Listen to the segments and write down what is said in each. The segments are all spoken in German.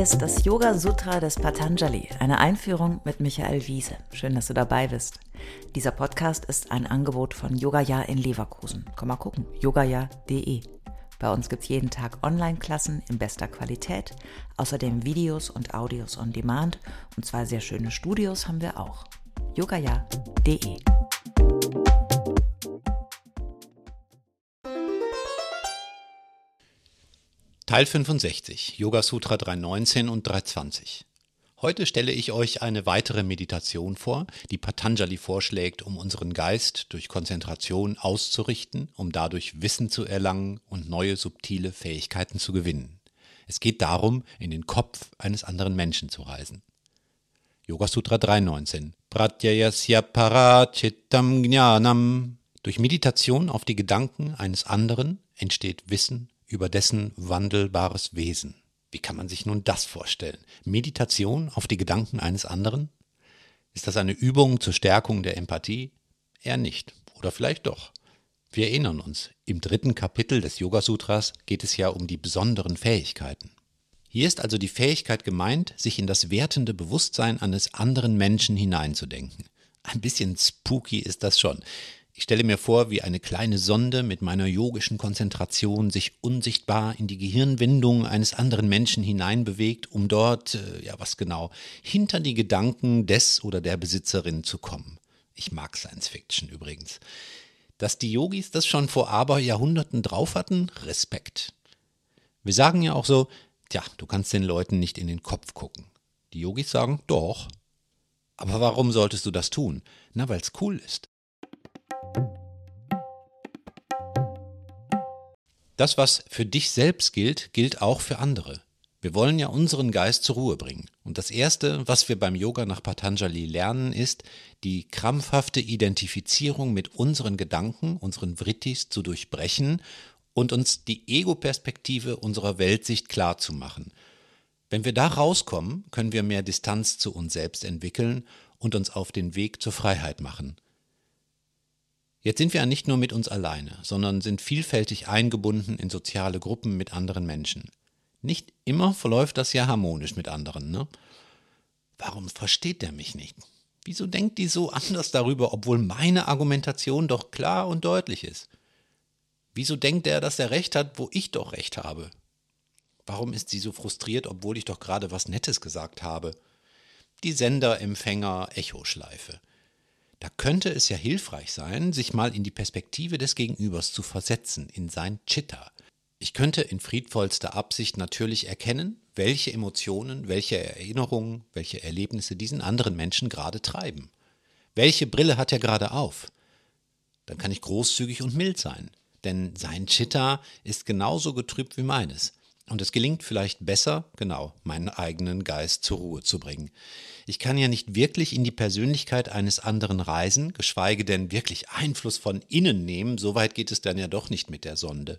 Ist das Yoga Sutra des Patanjali, eine Einführung mit Michael Wiese. Schön, dass du dabei bist. Dieser Podcast ist ein Angebot von Yogaya in Leverkusen. Komm mal gucken, yogaya.de. Bei uns gibt es jeden Tag Online-Klassen in bester Qualität, außerdem Videos und Audios on Demand und zwei sehr schöne Studios haben wir auch. yogaya.de Teil 65, Yoga Sutra 319 und 320. Heute stelle ich euch eine weitere Meditation vor, die Patanjali vorschlägt, um unseren Geist durch Konzentration auszurichten, um dadurch Wissen zu erlangen und neue subtile Fähigkeiten zu gewinnen. Es geht darum, in den Kopf eines anderen Menschen zu reisen. Yoga Sutra 319. Pratyayasya parachitam jnanam. Durch Meditation auf die Gedanken eines anderen entsteht Wissen über dessen wandelbares Wesen. Wie kann man sich nun das vorstellen? Meditation auf die Gedanken eines anderen? Ist das eine Übung zur Stärkung der Empathie? Eher nicht. Oder vielleicht doch. Wir erinnern uns, im dritten Kapitel des Yoga Sutras geht es ja um die besonderen Fähigkeiten. Hier ist also die Fähigkeit gemeint, sich in das wertende Bewusstsein eines anderen Menschen hineinzudenken. Ein bisschen spooky ist das schon. Ich stelle mir vor, wie eine kleine Sonde mit meiner yogischen Konzentration sich unsichtbar in die Gehirnwindung eines anderen Menschen hineinbewegt, um dort, äh, ja was genau, hinter die Gedanken des oder der Besitzerin zu kommen. Ich mag Science Fiction übrigens. Dass die Yogis das schon vor Aberjahrhunderten drauf hatten, Respekt. Wir sagen ja auch so, tja, du kannst den Leuten nicht in den Kopf gucken. Die Yogis sagen, doch. Aber warum solltest du das tun? Na, weil's cool ist. Das, was für dich selbst gilt, gilt auch für andere. Wir wollen ja unseren Geist zur Ruhe bringen. Und das Erste, was wir beim Yoga nach Patanjali lernen, ist, die krampfhafte Identifizierung mit unseren Gedanken, unseren Vrittis zu durchbrechen und uns die Ego-Perspektive unserer Weltsicht klar zu machen. Wenn wir da rauskommen, können wir mehr Distanz zu uns selbst entwickeln und uns auf den Weg zur Freiheit machen. Jetzt sind wir ja nicht nur mit uns alleine, sondern sind vielfältig eingebunden in soziale Gruppen mit anderen Menschen. Nicht immer verläuft das ja harmonisch mit anderen, ne? Warum versteht der mich nicht? Wieso denkt die so anders darüber, obwohl meine Argumentation doch klar und deutlich ist? Wieso denkt er, dass er recht hat, wo ich doch recht habe? Warum ist sie so frustriert, obwohl ich doch gerade was Nettes gesagt habe? Die Sender-Empfänger-Echoschleife. Da könnte es ja hilfreich sein, sich mal in die Perspektive des Gegenübers zu versetzen, in sein Chitta. Ich könnte in friedvollster Absicht natürlich erkennen, welche Emotionen, welche Erinnerungen, welche Erlebnisse diesen anderen Menschen gerade treiben. Welche Brille hat er gerade auf? Dann kann ich großzügig und mild sein, denn sein Chitta ist genauso getrübt wie meines. Und es gelingt vielleicht besser, genau, meinen eigenen Geist zur Ruhe zu bringen. Ich kann ja nicht wirklich in die Persönlichkeit eines anderen reisen, geschweige denn wirklich Einfluss von innen nehmen, so weit geht es dann ja doch nicht mit der Sonde.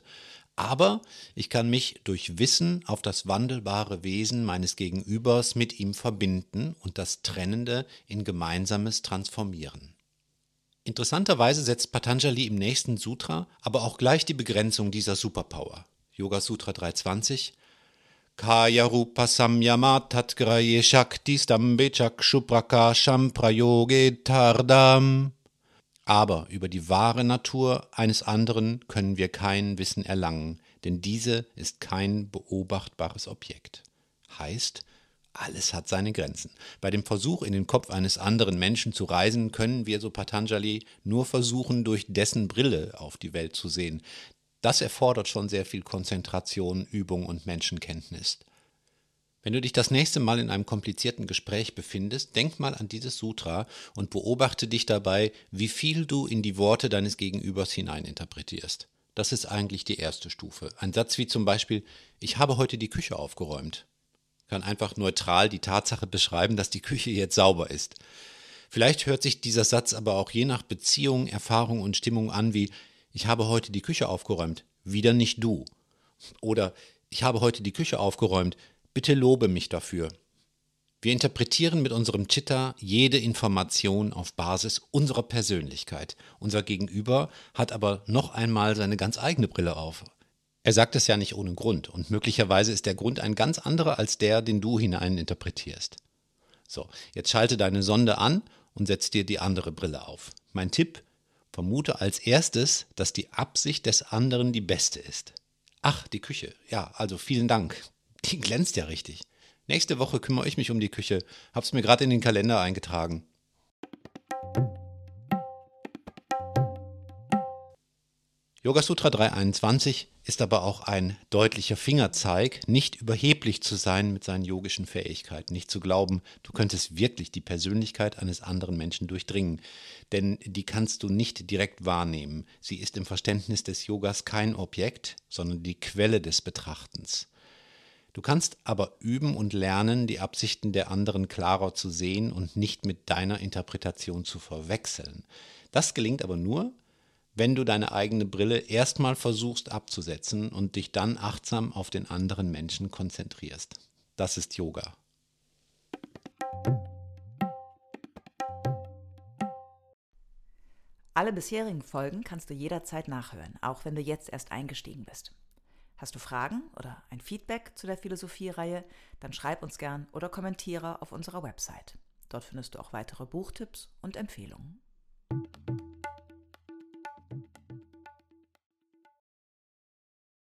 Aber ich kann mich durch Wissen auf das wandelbare Wesen meines Gegenübers mit ihm verbinden und das Trennende in Gemeinsames transformieren. Interessanterweise setzt Patanjali im nächsten Sutra aber auch gleich die Begrenzung dieser Superpower. Yoga Sutra 320. Kaya Rupa Samyama Tatgraye Shakti Stambe Chakshuprakasham Prayoge Tardam. Aber über die wahre Natur eines anderen können wir kein Wissen erlangen, denn diese ist kein beobachtbares Objekt. Heißt, alles hat seine Grenzen. Bei dem Versuch, in den Kopf eines anderen Menschen zu reisen, können wir, so Patanjali, nur versuchen, durch dessen Brille auf die Welt zu sehen. Das erfordert schon sehr viel Konzentration, Übung und Menschenkenntnis. Wenn du dich das nächste Mal in einem komplizierten Gespräch befindest, denk mal an dieses Sutra und beobachte dich dabei, wie viel du in die Worte deines Gegenübers hineininterpretierst. Das ist eigentlich die erste Stufe. Ein Satz wie zum Beispiel, ich habe heute die Küche aufgeräumt, kann einfach neutral die Tatsache beschreiben, dass die Küche jetzt sauber ist. Vielleicht hört sich dieser Satz aber auch je nach Beziehung, Erfahrung und Stimmung an wie, ich habe heute die Küche aufgeräumt, wieder nicht du. Oder ich habe heute die Küche aufgeräumt, bitte lobe mich dafür. Wir interpretieren mit unserem Chitta jede Information auf Basis unserer Persönlichkeit. Unser Gegenüber hat aber noch einmal seine ganz eigene Brille auf. Er sagt es ja nicht ohne Grund und möglicherweise ist der Grund ein ganz anderer als der, den du hineininterpretierst. So, jetzt schalte deine Sonde an und setz dir die andere Brille auf. Mein Tipp, vermute als erstes, dass die Absicht des anderen die beste ist. Ach, die Küche. Ja, also vielen Dank. Die glänzt ja richtig. Nächste Woche kümmere ich mich um die Küche. Hab's mir gerade in den Kalender eingetragen. Yoga Sutra 321 ist aber auch ein deutlicher Fingerzeig, nicht überheblich zu sein mit seinen yogischen Fähigkeiten, nicht zu glauben, du könntest wirklich die Persönlichkeit eines anderen Menschen durchdringen, denn die kannst du nicht direkt wahrnehmen. Sie ist im Verständnis des Yogas kein Objekt, sondern die Quelle des Betrachtens. Du kannst aber üben und lernen, die Absichten der anderen klarer zu sehen und nicht mit deiner Interpretation zu verwechseln. Das gelingt aber nur, wenn du deine eigene Brille erstmal versuchst abzusetzen und dich dann achtsam auf den anderen Menschen konzentrierst. Das ist Yoga. Alle bisherigen Folgen kannst du jederzeit nachhören, auch wenn du jetzt erst eingestiegen bist. Hast du Fragen oder ein Feedback zu der Philosophie-Reihe, dann schreib uns gern oder kommentiere auf unserer Website. Dort findest du auch weitere Buchtipps und Empfehlungen.